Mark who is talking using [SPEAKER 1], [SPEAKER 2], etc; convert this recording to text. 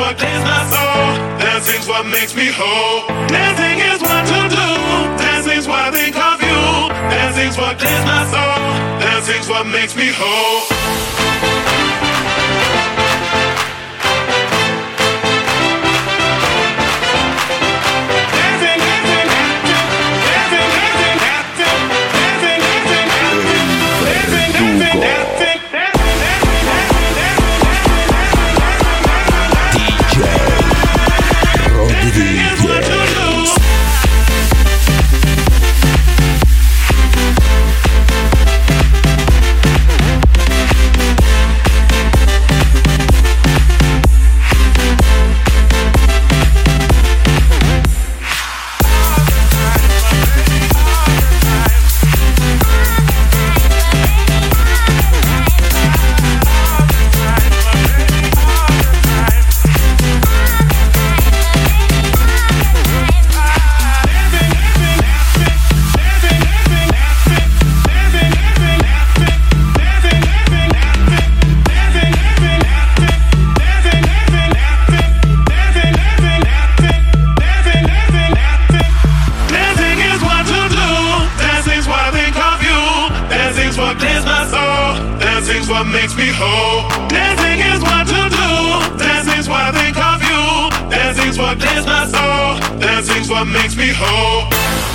[SPEAKER 1] what cleans my soul. Dancing's what makes me whole. Dancing is what to do. Dancing's what I think of you. Dancing's what cleans my soul. Dancing's what makes me whole. What my soul. Dancing's what makes me whole. Dancing is what to do. Dancing's what I think of you. Dancing's what cleans my soul. Dancing's what makes me whole.